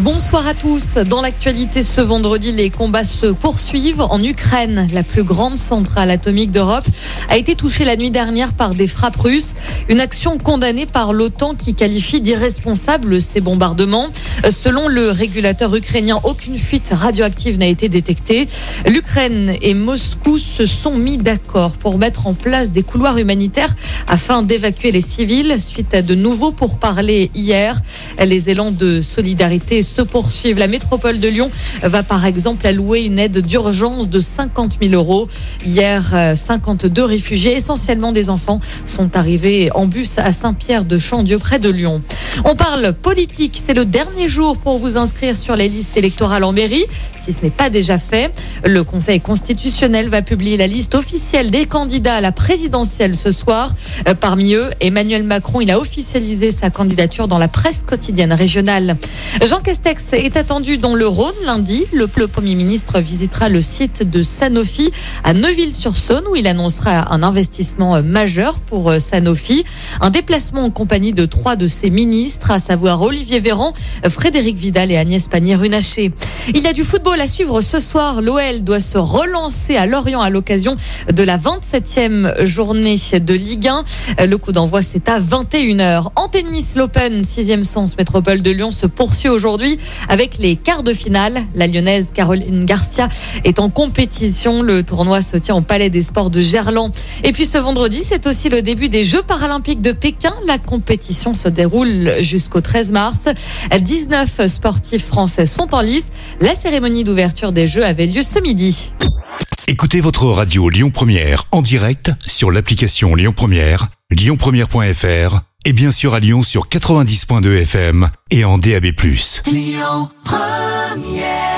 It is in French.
Bonsoir à tous. Dans l'actualité ce vendredi, les combats se poursuivent en Ukraine. La plus grande centrale atomique d'Europe a été touchée la nuit dernière par des frappes russes. Une action condamnée par l'OTAN qui qualifie d'irresponsable ces bombardements. Selon le régulateur ukrainien, aucune fuite radioactive n'a été détectée. L'Ukraine et Moscou se sont mis d'accord pour mettre en place des couloirs humanitaires afin d'évacuer les civils suite à de nouveaux pourparlers hier. Les élans de solidarité se poursuivent. La métropole de Lyon va par exemple allouer une aide d'urgence de 50 000 euros. Hier, 52 réfugiés, essentiellement des enfants, sont arrivés en bus à Saint-Pierre de Chandieu près de Lyon. On parle politique. C'est le dernier jour pour vous inscrire sur les listes électorales en mairie, si ce n'est pas déjà fait. Le Conseil constitutionnel va publier la liste officielle des candidats à la présidentielle ce soir. Euh, parmi eux, Emmanuel Macron, il a officialisé sa candidature dans la presse quotidienne régionale. Jean Castex est attendu dans le Rhône lundi. Le, Premier ministre visitera le site de Sanofi à Neuville-sur-Saône où il annoncera un investissement euh, majeur pour euh, Sanofi. Un déplacement en compagnie de trois de ses ministres, à savoir Olivier Véran, Frédéric Vidal et Agnès Pannier-Runacher. Il y a du football à suivre ce soir. L'OL doit se relancer à Lorient à l'occasion de la 27e journée de Ligue 1. Le coup d'envoi, c'est à 21h. En tennis, l'Open 6e sens métropole de Lyon se poursuit aujourd'hui avec les quarts de finale. La lyonnaise Caroline Garcia est en compétition. Le tournoi se tient au Palais des Sports de Gerland. Et puis ce vendredi, c'est aussi le début des Jeux paralympiques de Pékin. La compétition se déroule jusqu'au 13 mars. 19 sportifs français sont en lice. La cérémonie d'ouverture des Jeux avait lieu ce midi. Écoutez votre radio Lyon Première en direct sur l'application Lyon Première, lyonpremière.fr et bien sûr à Lyon sur 90.2 FM et en DAB+. Lyon Première